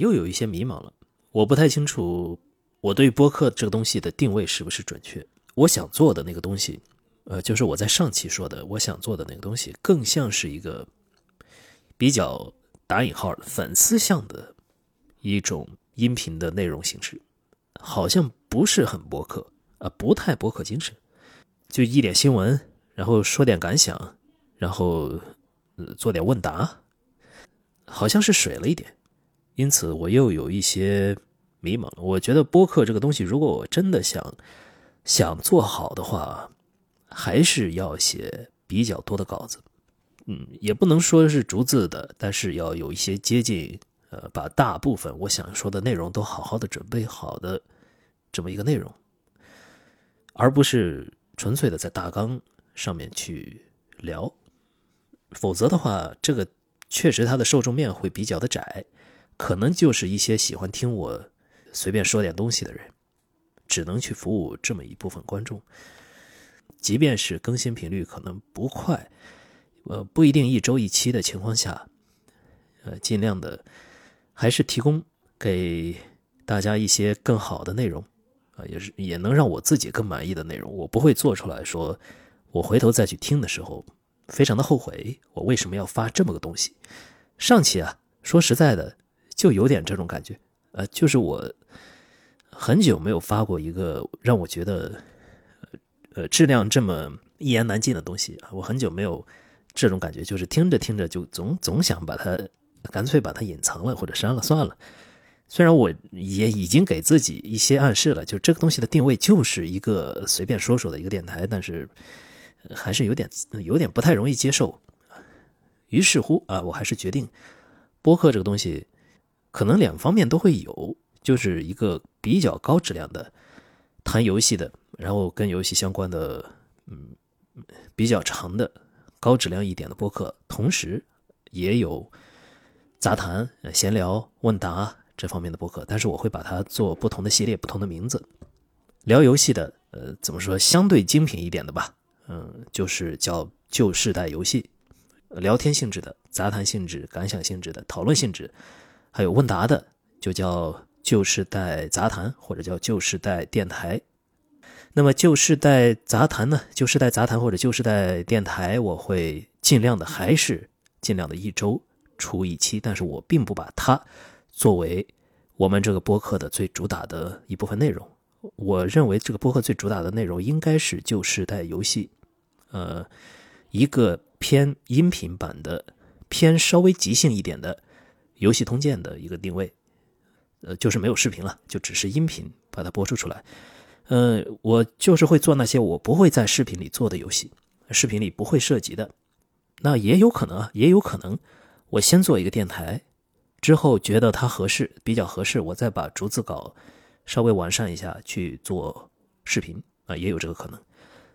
又有一些迷茫了。我不太清楚我对播客这个东西的定位是不是准确。我想做的那个东西，呃，就是我在上期说的，我想做的那个东西，更像是一个比较打引号的粉丝向的一种音频的内容形式，好像不是很播客呃，不太播客精神，就一点新闻，然后说点感想，然后做点问答，好像是水了一点。因此，我又有一些迷茫了。我觉得播客这个东西，如果我真的想想做好的话，还是要写比较多的稿子。嗯，也不能说是逐字的，但是要有一些接近，呃，把大部分我想说的内容都好好的准备好的这么一个内容，而不是纯粹的在大纲上面去聊。否则的话，这个确实它的受众面会比较的窄。可能就是一些喜欢听我随便说点东西的人，只能去服务这么一部分观众。即便是更新频率可能不快，呃，不一定一周一期的情况下，呃，尽量的还是提供给大家一些更好的内容，啊，也是也能让我自己更满意的内容。我不会做出来说，我回头再去听的时候，非常的后悔，我为什么要发这么个东西？上期啊，说实在的。就有点这种感觉，呃，就是我很久没有发过一个让我觉得，呃，质量这么一言难尽的东西。我很久没有这种感觉，就是听着听着就总总想把它干脆把它隐藏了或者删了算了。虽然我也已经给自己一些暗示了，就这个东西的定位就是一个随便说说的一个电台，但是还是有点有点不太容易接受。于是乎啊，我还是决定播客这个东西。可能两方面都会有，就是一个比较高质量的谈游戏的，然后跟游戏相关的，嗯，比较长的高质量一点的播客，同时也有杂谈、闲聊、问答这方面的播客，但是我会把它做不同的系列、不同的名字。聊游戏的，呃，怎么说相对精品一点的吧，嗯，就是叫旧世代游戏，聊天性质的、杂谈性质、感想性质的、讨论性质。还有问答的，就叫旧时代杂谈，或者叫旧时代电台。那么旧时代杂谈呢？旧时代杂谈或者旧时代电台，我会尽量的还是尽量的一周出一期，但是我并不把它作为我们这个播客的最主打的一部分内容。我认为这个播客最主打的内容应该是旧时代游戏，呃，一个偏音频版的，偏稍微即兴一点的。游戏通鉴的一个定位，呃，就是没有视频了，就只是音频把它播出出来。呃，我就是会做那些我不会在视频里做的游戏，视频里不会涉及的。那也有可能啊，也有可能，我先做一个电台，之后觉得它合适，比较合适，我再把逐字稿稍微完善一下去做视频啊，也有这个可能。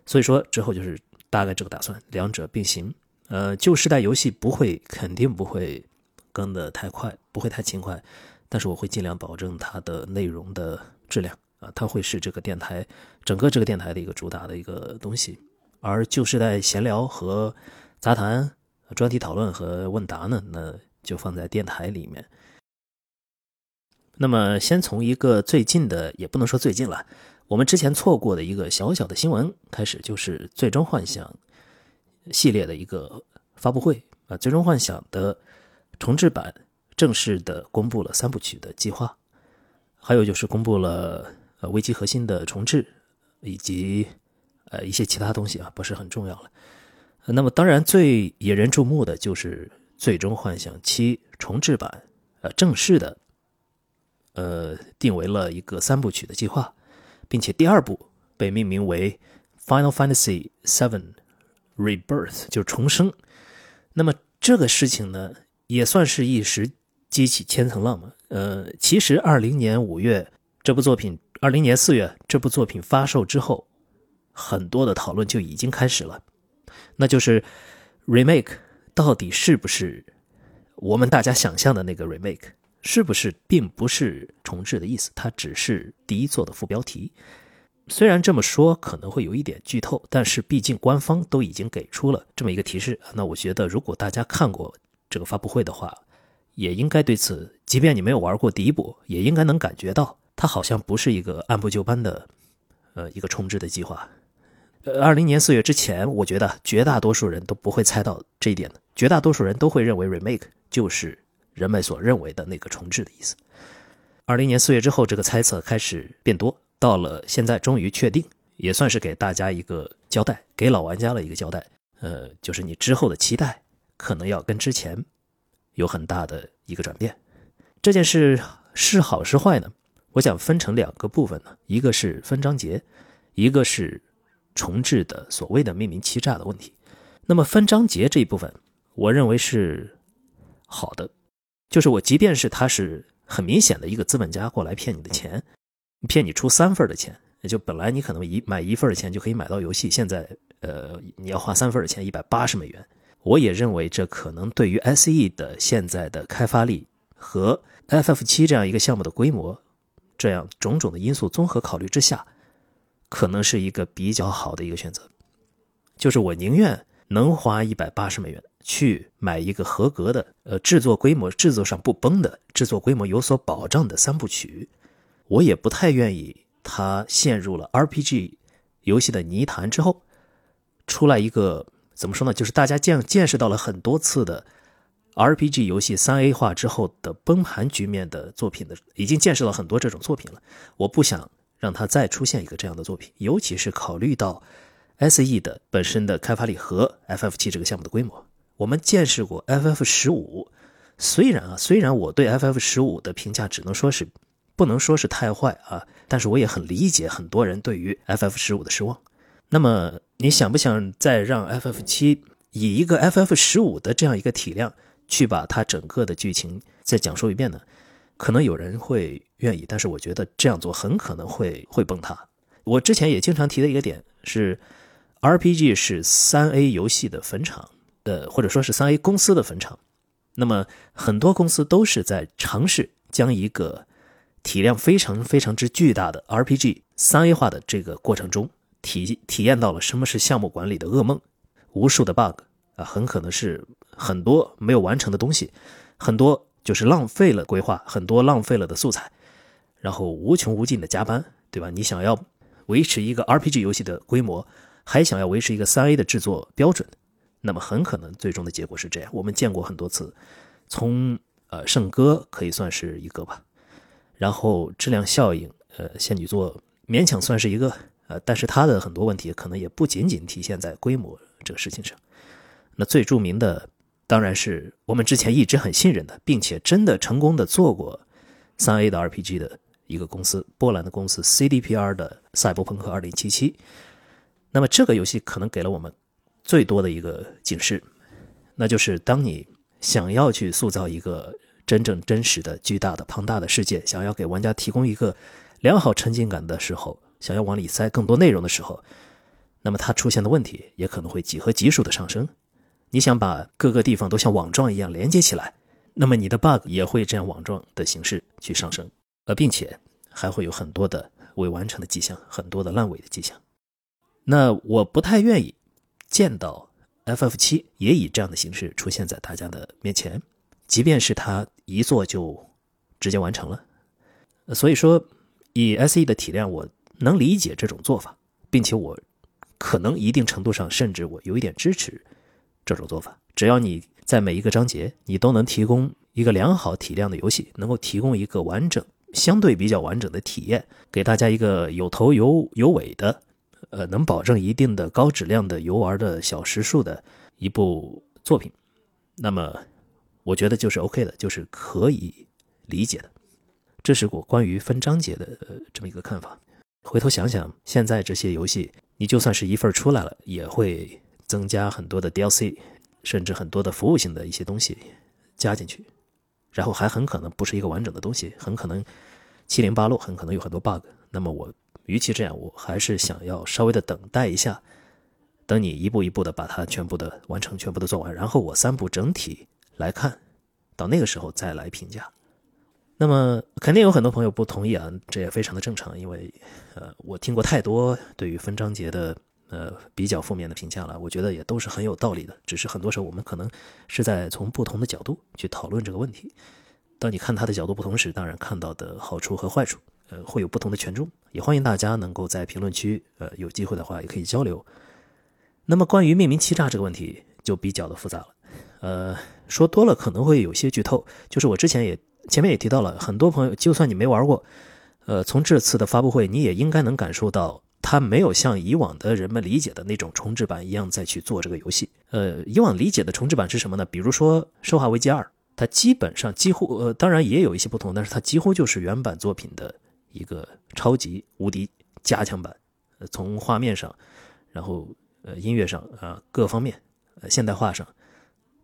所以说之后就是大概这个打算，两者并行。呃，旧时代游戏不会，肯定不会。更的太快不会太勤快，但是我会尽量保证它的内容的质量啊，它会是这个电台整个这个电台的一个主打的一个东西。而旧时代闲聊和杂谈、专题讨论和问答呢，那就放在电台里面。那么，先从一个最近的，也不能说最近了，我们之前错过的一个小小的新闻开始，就是《最终幻想》系列的一个发布会啊，《最终幻想》的。重置版正式的公布了三部曲的计划，还有就是公布了呃危机核心的重置，以及呃一些其他东西啊，不是很重要了。那么当然最引人注目的就是《最终幻想七》重置版，呃正式的呃定为了一个三部曲的计划，并且第二部被命名为《Final Fantasy VII Rebirth》，就是重生。那么这个事情呢？也算是一时激起千层浪嘛。呃，其实二零年五月这部作品，二零年四月这部作品发售之后，很多的讨论就已经开始了。那就是 remake 到底是不是我们大家想象的那个 remake？是不是并不是重置的意思？它只是第一作的副标题。虽然这么说可能会有一点剧透，但是毕竟官方都已经给出了这么一个提示。那我觉得，如果大家看过。这个发布会的话，也应该对此，即便你没有玩过第一部，也应该能感觉到，它好像不是一个按部就班的，呃，一个重置的计划。呃，二零年四月之前，我觉得绝大多数人都不会猜到这一点的，绝大多数人都会认为 remake 就是人们所认为的那个重置的意思。二零年四月之后，这个猜测开始变多，到了现在终于确定，也算是给大家一个交代，给老玩家了一个交代。呃，就是你之后的期待可能要跟之前。有很大的一个转变，这件事是好是坏呢？我想分成两个部分呢，一个是分章节，一个是重置的所谓的命名欺诈的问题。那么分章节这一部分，我认为是好的，就是我即便是他是很明显的一个资本家过来骗你的钱，骗你出三份的钱，也就本来你可能一买一份的钱就可以买到游戏，现在呃你要花三份的钱，一百八十美元。我也认为，这可能对于 SE 的现在的开发力和 FF 七这样一个项目的规模，这样种种的因素综合考虑之下，可能是一个比较好的一个选择。就是我宁愿能花一百八十美元去买一个合格的、呃制作规模、制作上不崩的、制作规模有所保障的三部曲，我也不太愿意它陷入了 RPG 游戏的泥潭之后，出来一个。怎么说呢？就是大家见见识到了很多次的 RPG 游戏三 A 化之后的崩盘局面的作品的，已经见识了很多这种作品了。我不想让它再出现一个这样的作品，尤其是考虑到 SE 的本身的开发力和 FF7 这个项目的规模。我们见识过 FF15，虽然啊，虽然我对 FF15 的评价只能说是不能说是太坏啊，但是我也很理解很多人对于 FF15 的失望。那么你想不想再让 FF 七以一个 FF 十五的这样一个体量去把它整个的剧情再讲述一遍呢？可能有人会愿意，但是我觉得这样做很可能会会崩塌。我之前也经常提的一个点是，RPG 是三 A 游戏的坟场，呃，或者说是三 A 公司的坟场。那么很多公司都是在尝试将一个体量非常非常之巨大的 RPG 三 A 化的这个过程中。体体验到了什么是项目管理的噩梦，无数的 bug 啊，很可能是很多没有完成的东西，很多就是浪费了规划，很多浪费了的素材，然后无穷无尽的加班，对吧？你想要维持一个 RPG 游戏的规模，还想要维持一个三 A 的制作标准，那么很可能最终的结果是这样。我们见过很多次，从呃圣歌可以算是一个吧，然后质量效应，呃仙女座勉强算是一个。呃，但是它的很多问题可能也不仅仅体现在规模这个事情上。那最著名的当然是我们之前一直很信任的，并且真的成功的做过三 A 的 RPG 的一个公司，波兰的公司 CDPR 的《赛博朋克2077》。那么这个游戏可能给了我们最多的一个警示，那就是当你想要去塑造一个真正真实的、巨大的、庞大的世界，想要给玩家提供一个良好沉浸感的时候。想要往里塞更多内容的时候，那么它出现的问题也可能会几何级数的上升。你想把各个地方都像网状一样连接起来，那么你的 bug 也会这样网状的形式去上升，呃，并且还会有很多的未完成的迹象，很多的烂尾的迹象。那我不太愿意见到 FF 七也以这样的形式出现在大家的面前，即便是它一做就直接完成了。所以说，以 SE 的体量，我。能理解这种做法，并且我可能一定程度上甚至我有一点支持这种做法。只要你在每一个章节，你都能提供一个良好体量的游戏，能够提供一个完整、相对比较完整的体验，给大家一个有头有有尾的，呃，能保证一定的高质量的游玩的小时数的一部作品，那么我觉得就是 OK 的，就是可以理解的。这是我关于分章节的这么一个看法。回头想想，现在这些游戏，你就算是一份出来了，也会增加很多的 DLC，甚至很多的服务性的一些东西加进去，然后还很可能不是一个完整的东西，很可能七零八落，很可能有很多 bug。那么我与其这样，我还是想要稍微的等待一下，等你一步一步的把它全部的完成，全部的做完，然后我三步整体来看，到那个时候再来评价。那么肯定有很多朋友不同意啊，这也非常的正常，因为，呃，我听过太多对于分章节的呃比较负面的评价了，我觉得也都是很有道理的。只是很多时候我们可能是在从不同的角度去讨论这个问题。当你看他的角度不同时，当然看到的好处和坏处，呃，会有不同的权重。也欢迎大家能够在评论区，呃，有机会的话也可以交流。那么关于命名欺诈这个问题就比较的复杂了，呃，说多了可能会有些剧透。就是我之前也前面也提到了，很多朋友就算你没玩过，呃，从这次的发布会你也应该能感受到，它没有像以往的人们理解的那种重置版一样再去做这个游戏。呃，以往理解的重置版是什么呢？比如说《生化危机二》。它基本上几乎呃，当然也有一些不同，但是它几乎就是原版作品的一个超级无敌加强版。从画面上，然后呃音乐上啊各方面，呃现代化上，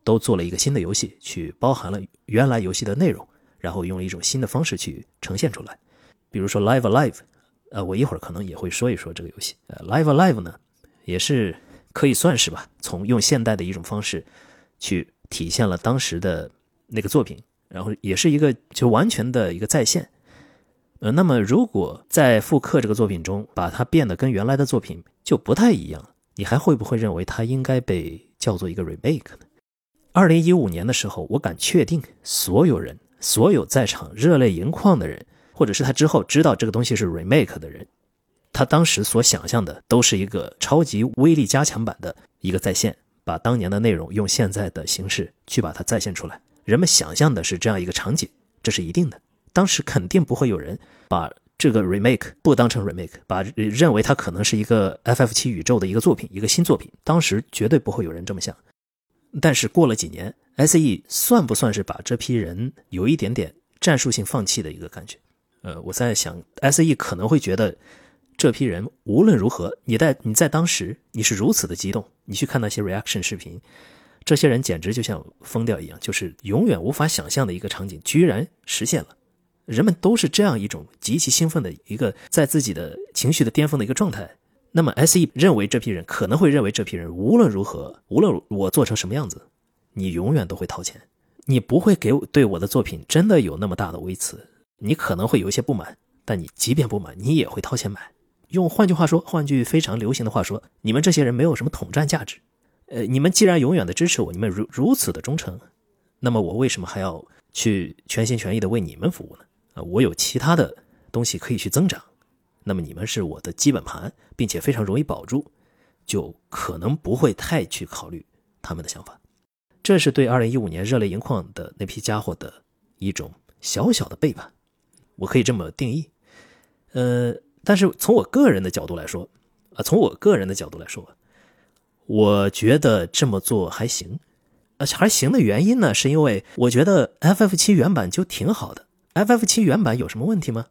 都做了一个新的游戏，去包含了原来游戏的内容，然后用了一种新的方式去呈现出来。比如说 Live Alive，呃，我一会儿可能也会说一说这个游戏。呃，Live Alive 呢，也是可以算是吧，从用现代的一种方式去体现了当时的。那个作品，然后也是一个就完全的一个再现，呃，那么如果在复刻这个作品中把它变得跟原来的作品就不太一样，你还会不会认为它应该被叫做一个 remake 呢？二零一五年的时候，我敢确定，所有人，所有在场热泪盈眶的人，或者是他之后知道这个东西是 remake 的人，他当时所想象的都是一个超级威力加强版的一个再现，把当年的内容用现在的形式去把它再现出来。人们想象的是这样一个场景，这是一定的。当时肯定不会有人把这个 remake 不当成 remake，把认为它可能是一个 FF7 宇宙的一个作品，一个新作品。当时绝对不会有人这么想。但是过了几年，SE 算不算是把这批人有一点点战术性放弃的一个感觉？呃，我在想，SE 可能会觉得这批人无论如何，你在你在当时你是如此的激动，你去看那些 reaction 视频。这些人简直就像疯掉一样，就是永远无法想象的一个场景，居然实现了。人们都是这样一种极其兴奋的一个在自己的情绪的巅峰的一个状态。那么，S.E. 认为这批人可能会认为这批人无论如何，无论我做成什么样子，你永远都会掏钱，你不会给我对我的作品真的有那么大的微词。你可能会有一些不满，但你即便不满，你也会掏钱买。用换句话说，换句非常流行的话说，你们这些人没有什么统战价值。呃，你们既然永远的支持我，你们如如此的忠诚，那么我为什么还要去全心全意的为你们服务呢？啊，我有其他的东西可以去增长，那么你们是我的基本盘，并且非常容易保住，就可能不会太去考虑他们的想法。这是对二零一五年热泪盈眶的那批家伙的一种小小的背叛，我可以这么定义。呃，但是从我个人的角度来说，啊，从我个人的角度来说。我觉得这么做还行，而且还行的原因呢，是因为我觉得 FF 七原版就挺好的。FF 七原版有什么问题吗？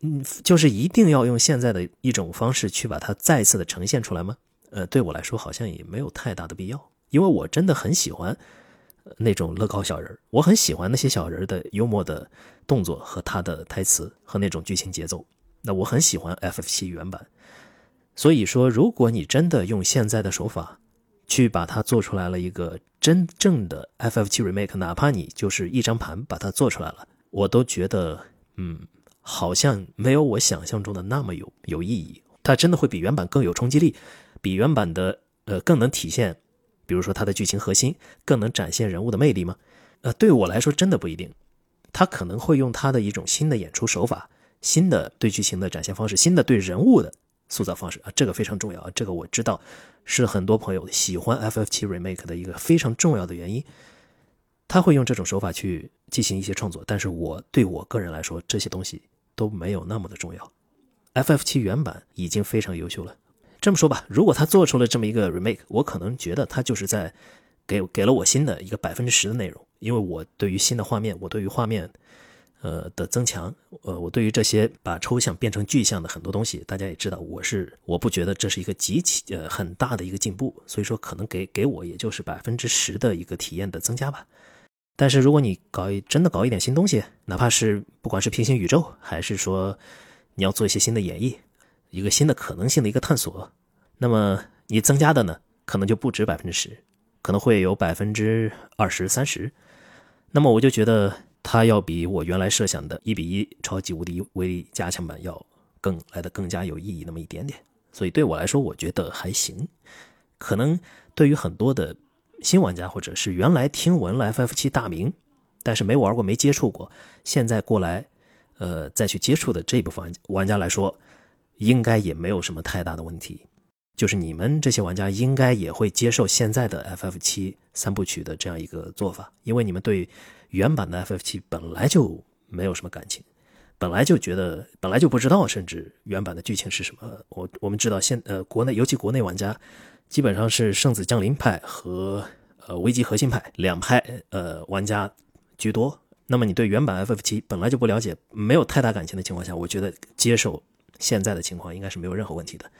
嗯，就是一定要用现在的一种方式去把它再次的呈现出来吗？呃，对我来说好像也没有太大的必要，因为我真的很喜欢那种乐高小人我很喜欢那些小人的幽默的动作和他的台词和那种剧情节奏。那我很喜欢 FF 七原版。所以说，如果你真的用现在的手法去把它做出来了一个真正的 FF7 remake，哪怕你就是一张盘把它做出来了，我都觉得，嗯，好像没有我想象中的那么有有意义。它真的会比原版更有冲击力，比原版的呃更能体现，比如说它的剧情核心，更能展现人物的魅力吗？呃，对我来说真的不一定。他可能会用他的一种新的演出手法，新的对剧情的展现方式，新的对人物的。塑造方式啊，这个非常重要啊，这个我知道，是很多朋友喜欢 FF7 Remake 的一个非常重要的原因。他会用这种手法去进行一些创作，但是我对我个人来说，这些东西都没有那么的重要。FF7 原版已经非常优秀了。这么说吧，如果他做出了这么一个 Remake，我可能觉得他就是在给给了我新的一个百分之十的内容，因为我对于新的画面，我对于画面。呃的增强，呃，我对于这些把抽象变成具象的很多东西，大家也知道，我是我不觉得这是一个极其呃很大的一个进步，所以说可能给给我也就是百分之十的一个体验的增加吧。但是如果你搞一真的搞一点新东西，哪怕是不管是平行宇宙，还是说你要做一些新的演绎，一个新的可能性的一个探索，那么你增加的呢，可能就不止百分之十，可能会有百分之二十三十，那么我就觉得。它要比我原来设想的一比一超级无敌威力加强版要更来的更加有意义那么一点点，所以对我来说，我觉得还行。可能对于很多的新玩家，或者是原来听闻了 FF 七大名，但是没玩过、没接触过，现在过来，呃，再去接触的这部分玩家来说，应该也没有什么太大的问题。就是你们这些玩家应该也会接受现在的 FF 七三部曲的这样一个做法，因为你们对原版的 FF 七本来就没有什么感情。本来就觉得，本来就不知道，甚至原版的剧情是什么。我我们知道，现呃国内尤其国内玩家，基本上是圣子降临派和呃危机核心派两派呃玩家居多。那么你对原版 FF 七本来就不了解，没有太大感情的情况下，我觉得接受现在的情况应该是没有任何问题的。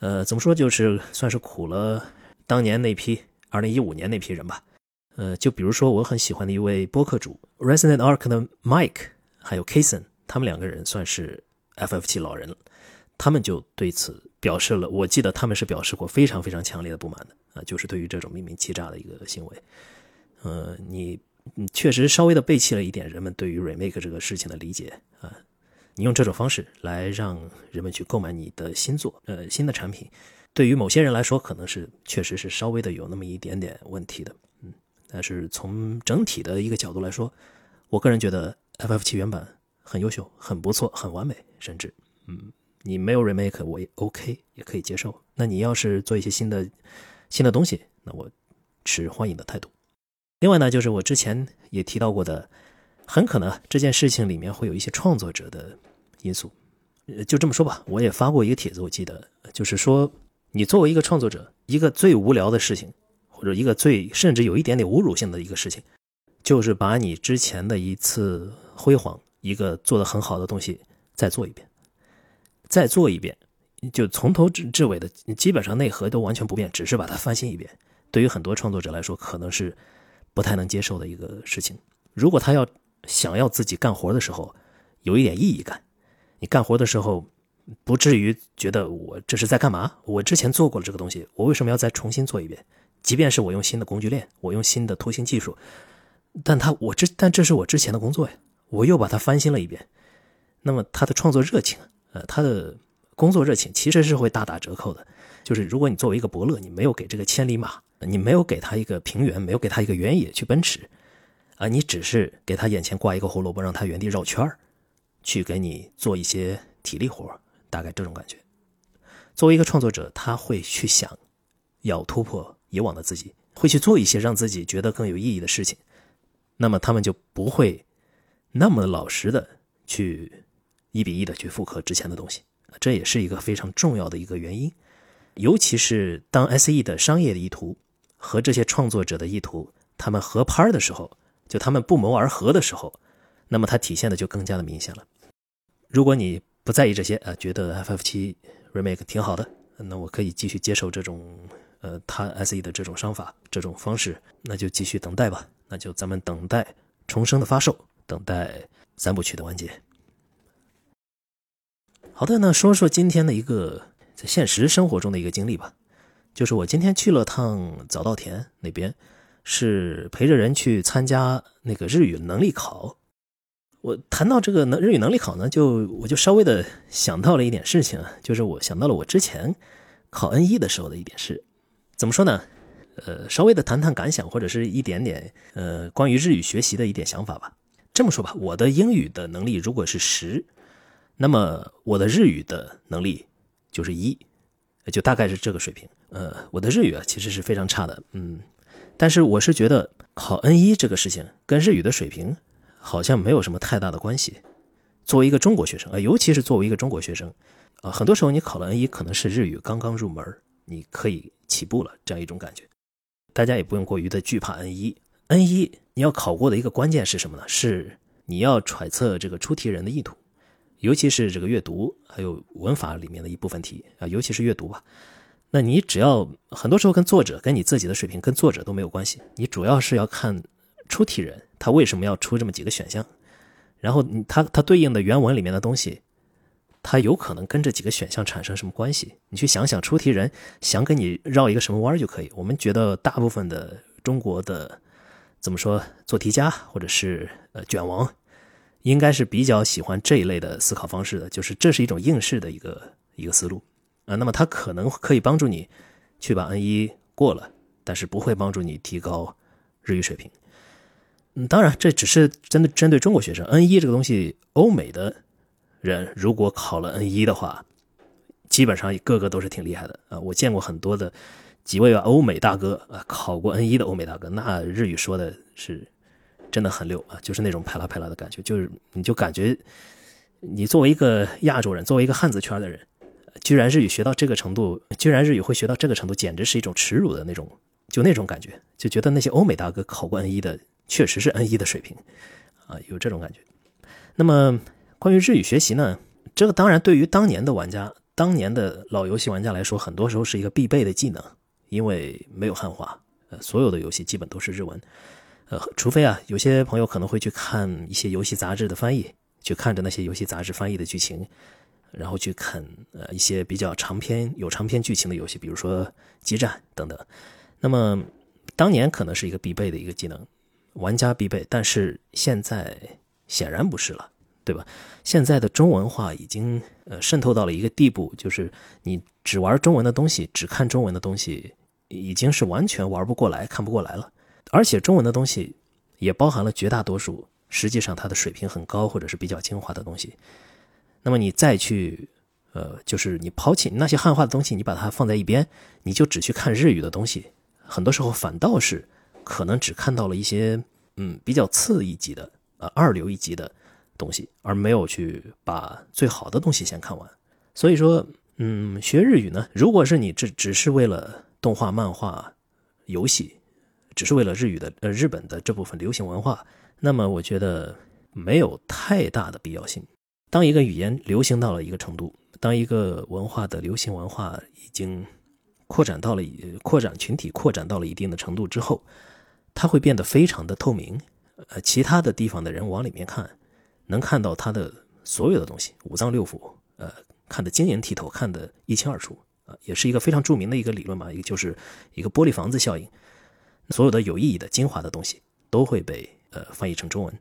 呃，怎么说就是算是苦了当年那批二零一五年那批人吧。呃，就比如说我很喜欢的一位播客主 Resident Arc 的 Mike，还有 Kason。他们两个人算是 FF 七老人了，他们就对此表示了，我记得他们是表示过非常非常强烈的不满的啊，就是对于这种命名欺诈的一个行为，呃，你你确实稍微的背弃了一点人们对于 remake 这个事情的理解啊，你用这种方式来让人们去购买你的新作，呃，新的产品，对于某些人来说可能是确实是稍微的有那么一点点问题的，嗯，但是从整体的一个角度来说，我个人觉得 FF 七原版。很优秀，很不错，很完美，甚至，嗯，你没有 remake 我也 OK，也可以接受。那你要是做一些新的新的东西，那我持欢迎的态度。另外呢，就是我之前也提到过的，很可能这件事情里面会有一些创作者的因素。就这么说吧，我也发过一个帖子，我记得就是说，你作为一个创作者，一个最无聊的事情，或者一个最甚至有一点点侮辱性的一个事情，就是把你之前的一次辉煌。一个做的很好的东西，再做一遍，再做一遍，就从头至至尾的，基本上内核都完全不变，只是把它翻新一遍。对于很多创作者来说，可能是不太能接受的一个事情。如果他要想要自己干活的时候有一点意义感，你干活的时候不至于觉得我这是在干嘛？我之前做过了这个东西，我为什么要再重新做一遍？即便是我用新的工具链，我用新的图形技术，但他我这但这是我之前的工作呀。我又把它翻新了一遍，那么他的创作热情，呃，他的工作热情其实是会大打折扣的。就是如果你作为一个伯乐，你没有给这个千里马，你没有给他一个平原，没有给他一个原野去奔驰，啊，你只是给他眼前挂一个胡萝卜，让他原地绕圈儿，去给你做一些体力活，大概这种感觉。作为一个创作者，他会去想要突破以往的自己，会去做一些让自己觉得更有意义的事情，那么他们就不会。那么老实的去一比一的去复刻之前的东西，这也是一个非常重要的一个原因。尤其是当 SE 的商业的意图和这些创作者的意图他们合拍的时候，就他们不谋而合的时候，那么它体现的就更加的明显了。如果你不在意这些，呃，觉得 FF 七 remake 挺好的，那我可以继续接受这种呃他 SE 的这种商法这种方式，那就继续等待吧。那就咱们等待重生的发售。等待三部曲的完结。好的，那说说今天的一个在现实生活中的一个经历吧。就是我今天去了趟早稻田那边，是陪着人去参加那个日语能力考。我谈到这个能日语能力考呢，就我就稍微的想到了一点事情，就是我想到了我之前考 N 一的时候的一点事。怎么说呢？呃，稍微的谈谈感想，或者是一点点呃关于日语学习的一点想法吧。这么说吧，我的英语的能力如果是十，那么我的日语的能力就是一，就大概是这个水平。呃，我的日语啊其实是非常差的，嗯，但是我是觉得考 N 一这个事情跟日语的水平好像没有什么太大的关系。作为一个中国学生啊，尤其是作为一个中国学生啊，很多时候你考了 N 一可能是日语刚刚入门，你可以起步了这样一种感觉。大家也不用过于的惧怕 N 一，N 一。你要考过的一个关键是什么呢？是你要揣测这个出题人的意图，尤其是这个阅读还有文法里面的一部分题啊，尤其是阅读吧。那你只要很多时候跟作者跟你自己的水平跟作者都没有关系，你主要是要看出题人他为什么要出这么几个选项，然后他他对应的原文里面的东西，他有可能跟这几个选项产生什么关系？你去想想出题人想给你绕一个什么弯就可以。我们觉得大部分的中国的。怎么说？做题家或者是呃卷王，应该是比较喜欢这一类的思考方式的，就是这是一种应试的一个一个思路。啊，那么它可能可以帮助你去把 N 一过了，但是不会帮助你提高日语水平。当然这只是针对针对中国学生，N 一这个东西，欧美的人如果考了 N 一的话，基本上个个都是挺厉害的啊。我见过很多的几位欧美大哥啊，考过 N 一的欧美大哥，那日语说的是真的很溜啊，就是那种拍拉拍拉的感觉，就是你就感觉你作为一个亚洲人，作为一个汉字圈的人。居然日语学到这个程度，居然日语会学到这个程度，简直是一种耻辱的那种，就那种感觉，就觉得那些欧美大哥考过 N 一的，确实是 N 一的水平，啊，有这种感觉。那么关于日语学习呢，这个当然对于当年的玩家，当年的老游戏玩家来说，很多时候是一个必备的技能，因为没有汉化，呃，所有的游戏基本都是日文，呃，除非啊，有些朋友可能会去看一些游戏杂志的翻译，去看着那些游戏杂志翻译的剧情。然后去看呃一些比较长篇有长篇剧情的游戏，比如说《激战》等等。那么当年可能是一个必备的一个技能，玩家必备。但是现在显然不是了，对吧？现在的中文化已经呃渗透到了一个地步，就是你只玩中文的东西，只看中文的东西，已经是完全玩不过来看不过来了。而且中文的东西也包含了绝大多数实际上它的水平很高或者是比较精华的东西。那么你再去，呃，就是你抛弃那些汉化的东西，你把它放在一边，你就只去看日语的东西，很多时候反倒是可能只看到了一些嗯比较次一级的呃二流一级的东西，而没有去把最好的东西先看完。所以说，嗯，学日语呢，如果是你只只是为了动画、漫画、游戏，只是为了日语的呃日本的这部分流行文化，那么我觉得没有太大的必要性。当一个语言流行到了一个程度，当一个文化的流行文化已经扩展到了扩展群体扩展到了一定的程度之后，它会变得非常的透明。呃，其他的地方的人往里面看，能看到它的所有的东西，五脏六腑，呃，看得晶莹剔透，看得一清二楚。啊，也是一个非常著名的一个理论嘛，一个就是一个玻璃房子效应，所有的有意义的精华的东西都会被呃翻译成中文。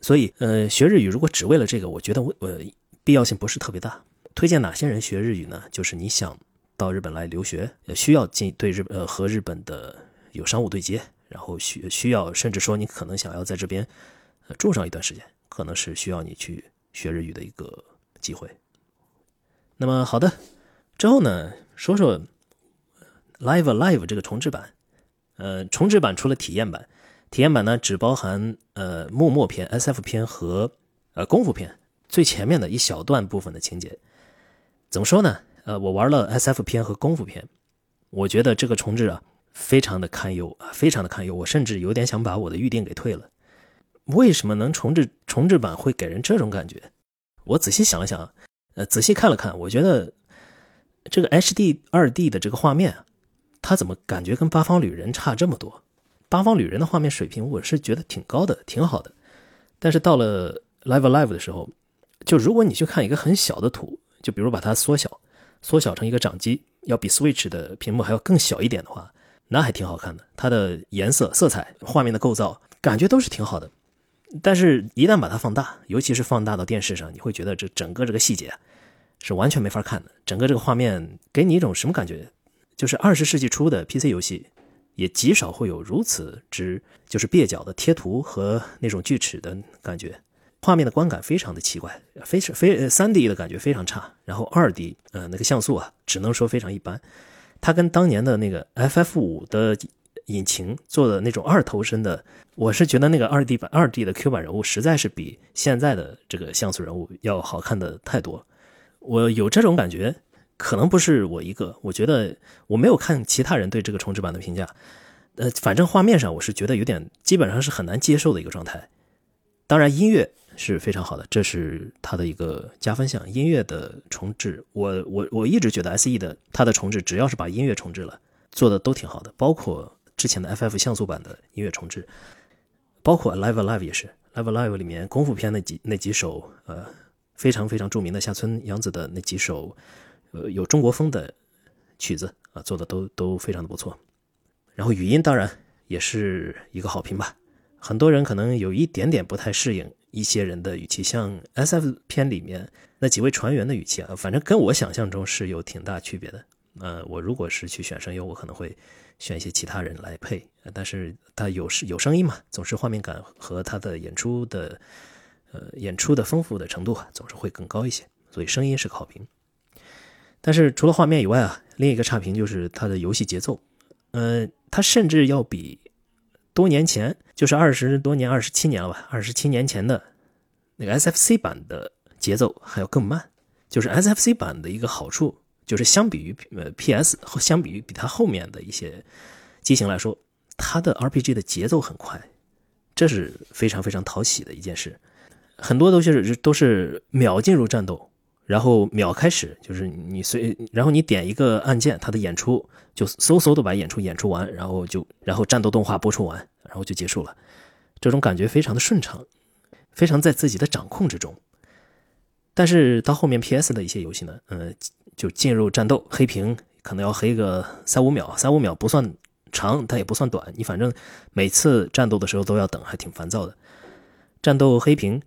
所以，呃，学日语如果只为了这个，我觉得我呃必要性不是特别大。推荐哪些人学日语呢？就是你想到日本来留学，需要进对日呃和日本的有商务对接，然后需需要甚至说你可能想要在这边呃住上一段时间，可能是需要你去学日语的一个机会。那么好的，之后呢，说说 Live Alive 这个重置版，呃，重置版除了体验版。体验版呢，只包含呃幕末篇、S.F 篇和呃功夫篇最前面的一小段部分的情节。怎么说呢？呃，我玩了 S.F 篇和功夫篇，我觉得这个重置啊，非常的堪忧啊，非常的堪忧。我甚至有点想把我的预定给退了。为什么能重置重置版会给人这种感觉？我仔细想了想，呃，仔细看了看，我觉得这个 H.D. 二 D 的这个画面，它怎么感觉跟八方旅人差这么多？八方旅人的画面水平，我是觉得挺高的，挺好的。但是到了 Live Live 的时候，就如果你去看一个很小的图，就比如把它缩小，缩小成一个掌机，要比 Switch 的屏幕还要更小一点的话，那还挺好看的。它的颜色、色彩、画面的构造，感觉都是挺好的。但是，一旦把它放大，尤其是放大到电视上，你会觉得这整个这个细节是完全没法看的。整个这个画面给你一种什么感觉？就是二十世纪初的 PC 游戏。也极少会有如此之就是蹩脚的贴图和那种锯齿的感觉，画面的观感非常的奇怪，非常非三 D 的感觉非常差，然后二 D 呃那个像素啊，只能说非常一般。它跟当年的那个 FF 五的引擎做的那种二头身的，我是觉得那个二 D 版二 D 的 Q 版人物实在是比现在的这个像素人物要好看的太多，我有这种感觉。可能不是我一个，我觉得我没有看其他人对这个重置版的评价，呃，反正画面上我是觉得有点，基本上是很难接受的一个状态。当然音乐是非常好的，这是它的一个加分项。音乐的重置，我我我一直觉得 SE 的它的重置，只要是把音乐重置了，做的都挺好的，包括之前的 FF 像素版的音乐重置，包括 Live Live 也是 Live Live 里面功夫片那几那几首，呃，非常非常著名的下村洋子的那几首。呃，有中国风的曲子啊，做的都都非常的不错。然后语音当然也是一个好评吧，很多人可能有一点点不太适应一些人的语气，像 S F 片里面那几位船员的语气啊，反正跟我想象中是有挺大区别的。呃，我如果是去选声优，我可能会选一些其他人来配，但是他有有声音嘛，总是画面感和他的演出的呃演出的丰富的程度啊，总是会更高一些，所以声音是好评。但是除了画面以外啊，另一个差评就是它的游戏节奏，呃，它甚至要比多年前，就是二十多年、二十七年了吧，二十七年前的那个 SFC 版的节奏还要更慢。就是 SFC 版的一个好处，就是相比于呃 PS 和相比于比它后面的一些机型来说，它的 RPG 的节奏很快，这是非常非常讨喜的一件事。很多都是都是秒进入战斗。然后秒开始，就是你随，然后你点一个按键，它的演出就嗖嗖的把演出演出完，然后就然后战斗动画播出完，然后就结束了。这种感觉非常的顺畅，非常在自己的掌控之中。但是到后面 PS 的一些游戏呢，嗯，就进入战斗，黑屏可能要黑个三五秒，三五秒不算长，但也不算短，你反正每次战斗的时候都要等，还挺烦躁的。战斗黑屏，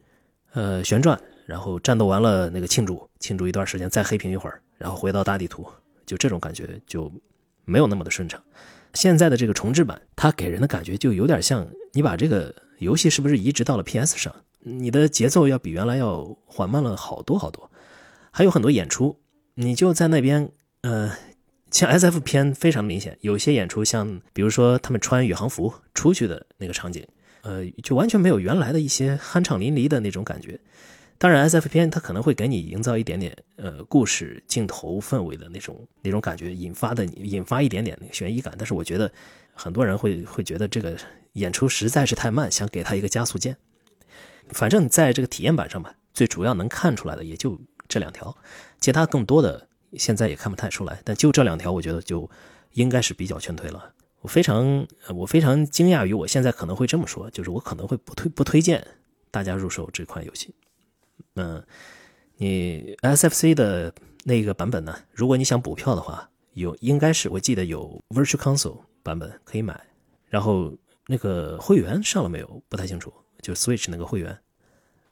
呃，旋转。然后战斗完了，那个庆祝庆祝一段时间，再黑屏一会儿，然后回到大地图，就这种感觉就没有那么的顺畅。现在的这个重置版，它给人的感觉就有点像你把这个游戏是不是移植到了 PS 上？你的节奏要比原来要缓慢了好多好多，还有很多演出，你就在那边，呃，像 SF 片非常明显，有些演出像比如说他们穿宇航服出去的那个场景，呃，就完全没有原来的一些酣畅淋漓的那种感觉。当然，S F 片它可能会给你营造一点点呃故事镜头氛围的那种那种感觉，引发的引发一点点那个悬疑感。但是我觉得很多人会会觉得这个演出实在是太慢，想给他一个加速键。反正在这个体验版上吧，最主要能看出来的也就这两条，其他更多的现在也看不太出来。但就这两条，我觉得就应该是比较劝退了。我非常我非常惊讶于我现在可能会这么说，就是我可能会不推不推荐大家入手这款游戏。嗯，你 SFC 的那个版本呢？如果你想补票的话，有应该是我记得有 Virtual Console 版本可以买，然后那个会员上了没有？不太清楚，就 Switch 那个会员，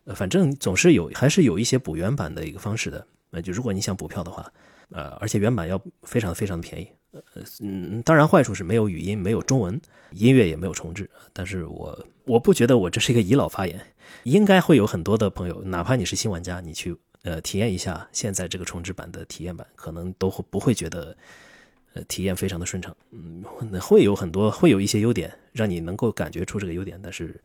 呃，反正总是有，还是有一些补原版的一个方式的。那就如果你想补票的话，呃，而且原版要非常非常的便宜。呃，嗯，当然坏处是没有语音，没有中文，音乐也没有重置。但是我我不觉得我这是一个倚老发言。应该会有很多的朋友，哪怕你是新玩家，你去呃体验一下现在这个重置版的体验版，可能都会不会觉得呃体验非常的顺畅。嗯，会有很多会有一些优点，让你能够感觉出这个优点，但是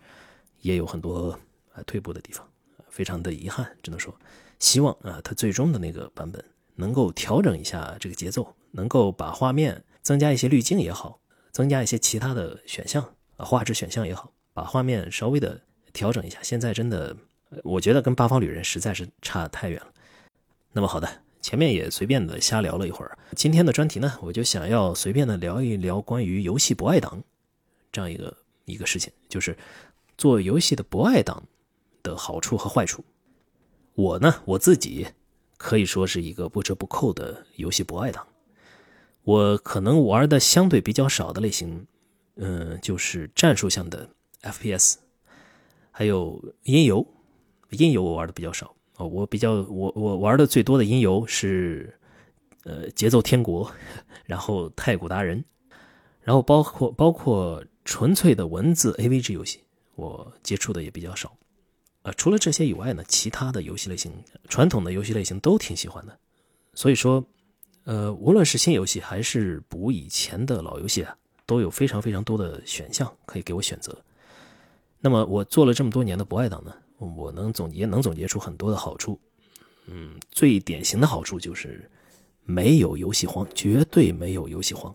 也有很多啊退步的地方，非常的遗憾，只能说希望啊它最终的那个版本能够调整一下这个节奏，能够把画面增加一些滤镜也好，增加一些其他的选项啊画质选项也好，把画面稍微的。调整一下，现在真的，我觉得跟八方旅人实在是差太远了。那么好的，前面也随便的瞎聊了一会儿，今天的专题呢，我就想要随便的聊一聊关于游戏不爱党这样一个一个事情，就是做游戏的不爱党的好处和坏处。我呢，我自己可以说是一个不折不扣的游戏不爱党。我可能玩的相对比较少的类型，嗯，就是战术向的 FPS。还有音游，音游我玩的比较少哦。我比较我我玩的最多的音游是，呃，节奏天国，然后太古达人，然后包括包括纯粹的文字 AVG 游戏，我接触的也比较少。呃，除了这些以外呢，其他的游戏类型，传统的游戏类型都挺喜欢的。所以说，呃，无论是新游戏还是补以前的老游戏啊，都有非常非常多的选项可以给我选择。那么我做了这么多年的博爱党呢，我能总结能总结出很多的好处。嗯，最典型的好处就是没有游戏荒，绝对没有游戏荒。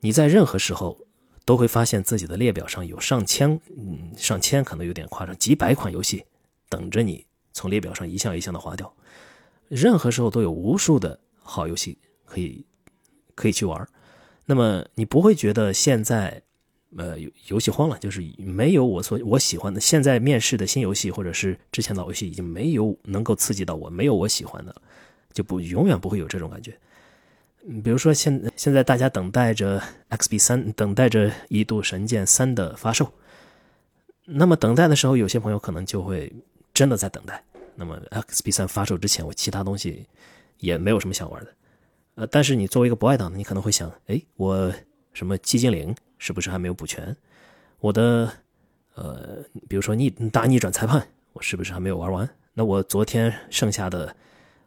你在任何时候都会发现自己的列表上有上千，嗯，上千可能有点夸张，几百款游戏等着你从列表上一项一项的划掉。任何时候都有无数的好游戏可以可以去玩。那么你不会觉得现在？呃，游戏荒了，就是没有我所我喜欢的。现在面试的新游戏或者是之前老游戏，已经没有能够刺激到我，没有我喜欢的，就不永远不会有这种感觉。比如说现现在大家等待着 XB 三，等待着《一度神剑三》的发售，那么等待的时候，有些朋友可能就会真的在等待。那么 X B 三发售之前，我其他东西也没有什么想玩的。呃，但是你作为一个不爱党的，你可能会想，哎，我什么寂静岭是不是还没有补全？我的呃，比如说逆大逆转裁判，我是不是还没有玩完？那我昨天剩下的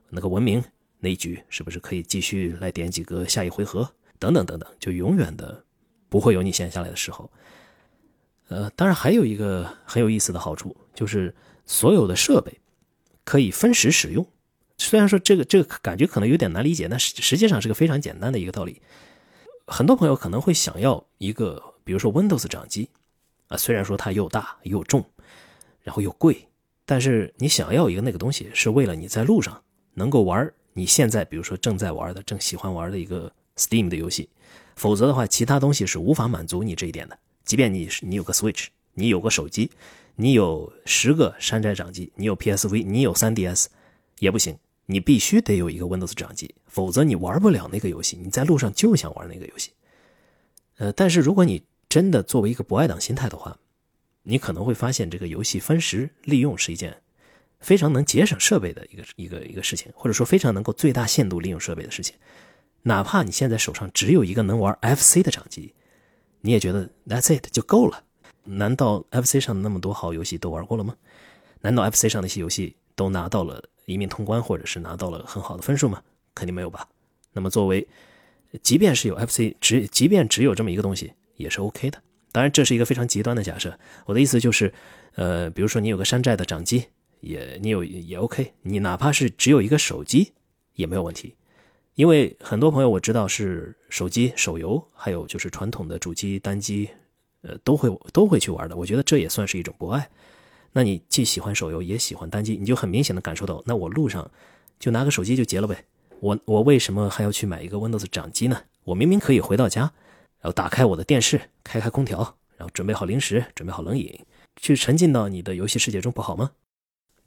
那个文明那一局，是不是可以继续来点几个下一回合？等等等等，就永远的不会有你闲下来的时候。呃，当然还有一个很有意思的好处，就是所有的设备可以分时使用。虽然说这个这个感觉可能有点难理解，但实实际上是个非常简单的一个道理。很多朋友可能会想要一个，比如说 Windows 掌机啊，虽然说它又大又重，然后又贵，但是你想要一个那个东西，是为了你在路上能够玩你现在比如说正在玩的、正喜欢玩的一个 Steam 的游戏。否则的话，其他东西是无法满足你这一点的。即便你是你有个 Switch，你有个手机，你有十个山寨掌机，你有 PSV，你有 3DS，也不行。你必须得有一个 Windows 掌机，否则你玩不了那个游戏。你在路上就想玩那个游戏，呃，但是如果你真的作为一个不爱党心态的话，你可能会发现这个游戏分时利用是一件非常能节省设备的一个一个一个事情，或者说非常能够最大限度利用设备的事情。哪怕你现在手上只有一个能玩 FC 的掌机，你也觉得 That's it 就够了。难道 FC 上的那么多好游戏都玩过了吗？难道 FC 上那些游戏都拿到了？一命通关，或者是拿到了很好的分数吗？肯定没有吧。那么，作为，即便是有 FC，只即便只有这么一个东西，也是 OK 的。当然，这是一个非常极端的假设。我的意思就是，呃，比如说你有个山寨的掌机，也你有也 OK。你哪怕是只有一个手机，也没有问题。因为很多朋友我知道是手机手游，还有就是传统的主机单机，呃，都会都会去玩的。我觉得这也算是一种博爱。那你既喜欢手游也喜欢单机，你就很明显的感受到，那我路上就拿个手机就结了呗。我我为什么还要去买一个 Windows 掌机呢？我明明可以回到家，然后打开我的电视，开开空调，然后准备好零食，准备好冷饮，去沉浸到你的游戏世界中，不好吗？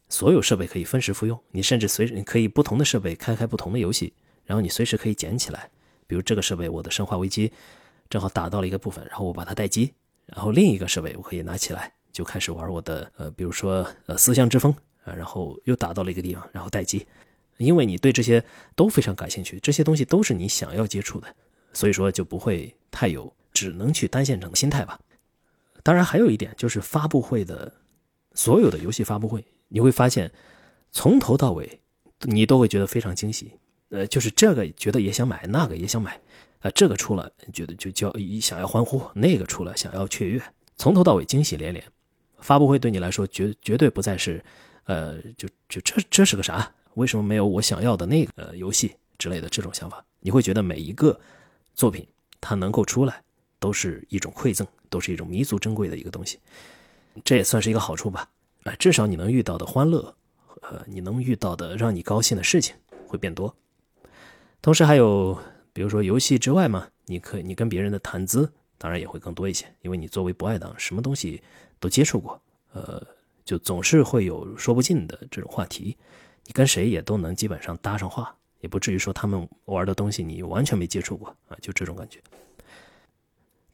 所有设备可以分时复用，你甚至随时可以不同的设备开开不同的游戏，然后你随时可以捡起来。比如这个设备，我的生化危机正好打到了一个部分，然后我把它待机，然后另一个设备我可以拿起来。就开始玩我的呃，比如说呃，思乡之风啊，然后又打到了一个地方，然后待机，因为你对这些都非常感兴趣，这些东西都是你想要接触的，所以说就不会太有只能去单线程的心态吧。当然还有一点就是发布会的所有的游戏发布会，你会发现从头到尾你都会觉得非常惊喜，呃，就是这个觉得也想买，那个也想买，啊，这个出了觉得就叫想要欢呼，那个出了想要雀跃，从头到尾惊喜连连。发布会对你来说绝绝对不再是，呃，就就这这是个啥？为什么没有我想要的那个游戏之类的这种想法？你会觉得每一个作品它能够出来，都是一种馈赠，都是一种弥足珍贵的一个东西。这也算是一个好处吧？啊，至少你能遇到的欢乐，呃，你能遇到的让你高兴的事情会变多。同时还有，比如说游戏之外嘛，你可你跟别人的谈资，当然也会更多一些，因为你作为不爱党，什么东西。都接触过，呃，就总是会有说不尽的这种话题，你跟谁也都能基本上搭上话，也不至于说他们玩的东西你完全没接触过啊，就这种感觉。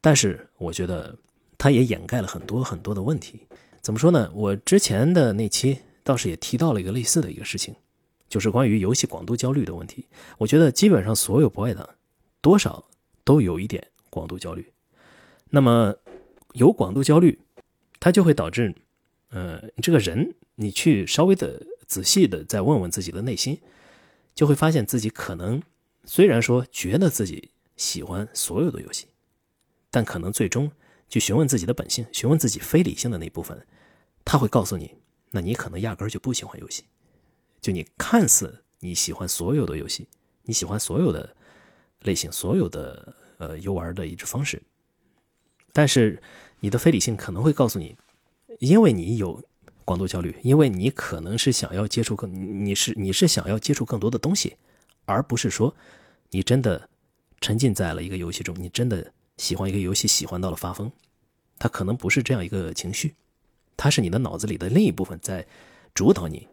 但是我觉得它也掩盖了很多很多的问题。怎么说呢？我之前的那期倒是也提到了一个类似的一个事情，就是关于游戏广度焦虑的问题。我觉得基本上所有博爱党多少都有一点广度焦虑。那么有广度焦虑。它就会导致，呃，你这个人，你去稍微的仔细的再问问自己的内心，就会发现自己可能虽然说觉得自己喜欢所有的游戏，但可能最终去询问自己的本性，询问自己非理性的那部分，他会告诉你，那你可能压根儿就不喜欢游戏。就你看似你喜欢所有的游戏，你喜欢所有的类型，所有的呃游玩的一种方式，但是。你的非理性可能会告诉你，因为你有广度焦虑，因为你可能是想要接触更，你是你是想要接触更多的东西，而不是说你真的沉浸在了一个游戏中，你真的喜欢一个游戏，喜欢到了发疯。它可能不是这样一个情绪，它是你的脑子里的另一部分在主导你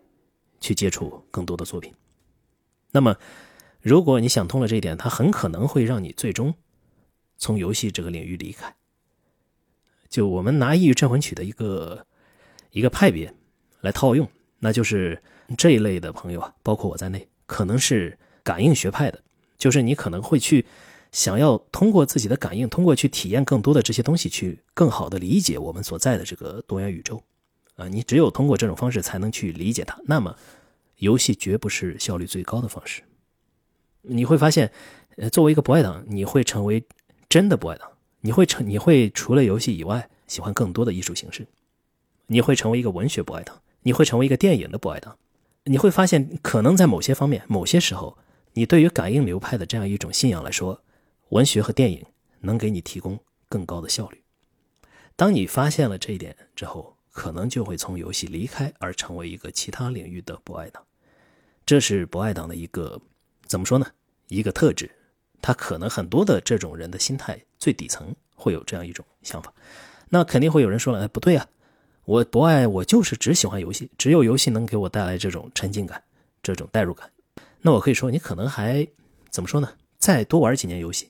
去接触更多的作品。那么，如果你想通了这一点，它很可能会让你最终从游戏这个领域离开。就我们拿《异域镇魂曲》的一个一个派别来套用，那就是这一类的朋友啊，包括我在内，可能是感应学派的，就是你可能会去想要通过自己的感应，通过去体验更多的这些东西，去更好的理解我们所在的这个多元宇宙。啊，你只有通过这种方式才能去理解它。那么，游戏绝不是效率最高的方式。你会发现，呃，作为一个博爱党，你会成为真的博爱党。你会成，你会除了游戏以外，喜欢更多的艺术形式。你会成为一个文学博爱党，你会成为一个电影的博爱党。你会发现，可能在某些方面、某些时候，你对于感应流派的这样一种信仰来说，文学和电影能给你提供更高的效率。当你发现了这一点之后，可能就会从游戏离开，而成为一个其他领域的博爱党。这是博爱党的一个怎么说呢？一个特质。他可能很多的这种人的心态最底层会有这样一种想法。那肯定会有人说了：“哎，不对啊，我博爱我就是只喜欢游戏，只有游戏能给我带来这种沉浸感、这种代入感。”那我可以说，你可能还怎么说呢？再多玩几年游戏。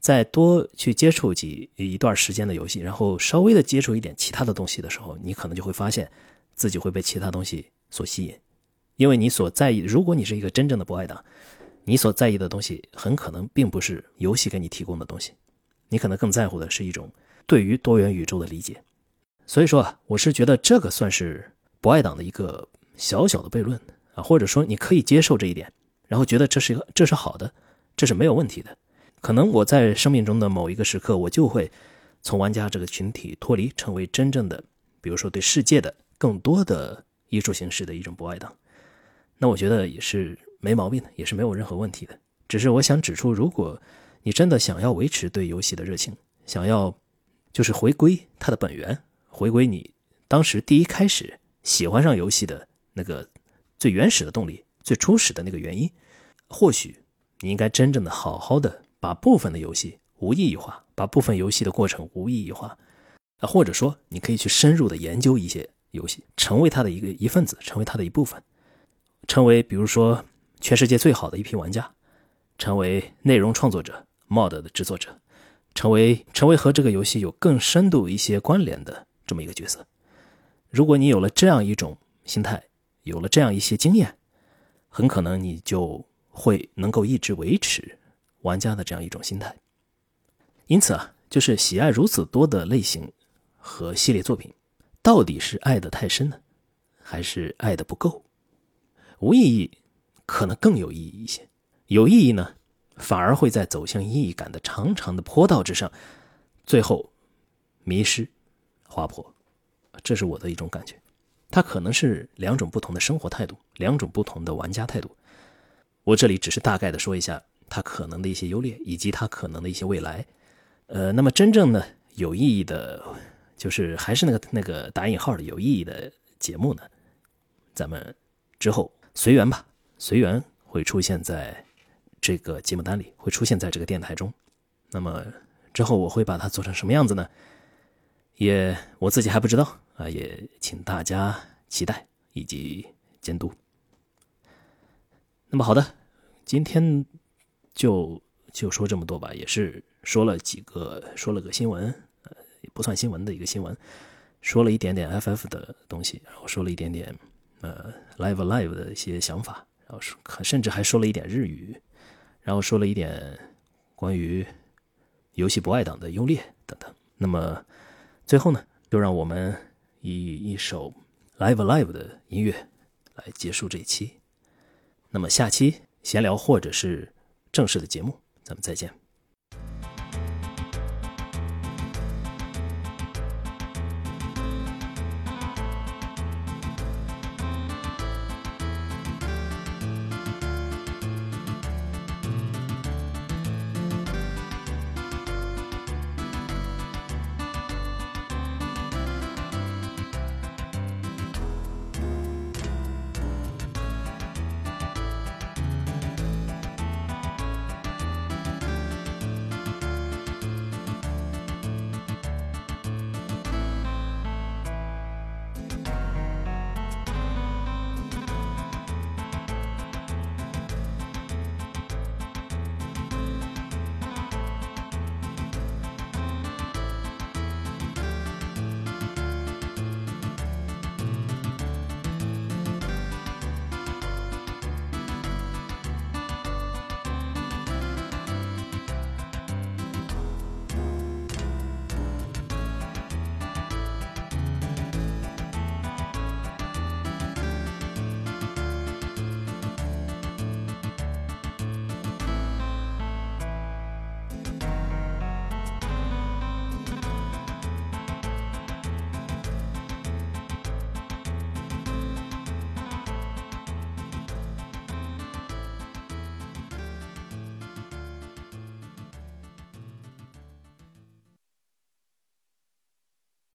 再多去接触几一段时间的游戏，然后稍微的接触一点其他的东西的时候，你可能就会发现自己会被其他东西所吸引，因为你所在意，如果你是一个真正的博爱党，你所在意的东西很可能并不是游戏给你提供的东西，你可能更在乎的是一种对于多元宇宙的理解。所以说啊，我是觉得这个算是博爱党的一个小小的悖论啊，或者说你可以接受这一点，然后觉得这是一个这是好的，这是没有问题的。可能我在生命中的某一个时刻，我就会从玩家这个群体脱离，成为真正的，比如说对世界的更多的艺术形式的一种博爱党。那我觉得也是没毛病的，也是没有任何问题的。只是我想指出，如果你真的想要维持对游戏的热情，想要就是回归它的本源，回归你当时第一开始喜欢上游戏的那个最原始的动力、最初始的那个原因，或许你应该真正的好好的。把部分的游戏无意义化，把部分游戏的过程无意义化，啊，或者说你可以去深入的研究一些游戏，成为它的一个一份子，成为它的一部分，成为比如说全世界最好的一批玩家，成为内容创作者、mod 的制作者，成为成为和这个游戏有更深度一些关联的这么一个角色。如果你有了这样一种心态，有了这样一些经验，很可能你就会能够一直维持。玩家的这样一种心态，因此啊，就是喜爱如此多的类型和系列作品，到底是爱的太深呢，还是爱的不够？无意义可能更有意义一些，有意义呢，反而会在走向意义感的长长的坡道之上，最后迷失、滑坡。这是我的一种感觉。它可能是两种不同的生活态度，两种不同的玩家态度。我这里只是大概的说一下。它可能的一些优劣，以及它可能的一些未来，呃，那么真正的有意义的，就是还是那个那个打引号的有意义的节目呢，咱们之后随缘吧，随缘会出现在这个节目单里，会出现在这个电台中。那么之后我会把它做成什么样子呢？也我自己还不知道啊，也请大家期待以及监督。那么好的，今天。就就说这么多吧，也是说了几个，说了个新闻，呃，不算新闻的一个新闻，说了一点点 FF 的东西，然后说了一点点呃 Live Live 的一些想法，然后说甚至还说了一点日语，然后说了一点关于游戏博爱党的优劣等等。那么最后呢，就让我们以一首 Live Live 的音乐来结束这一期。那么下期闲聊或者是。正式的节目，咱们再见。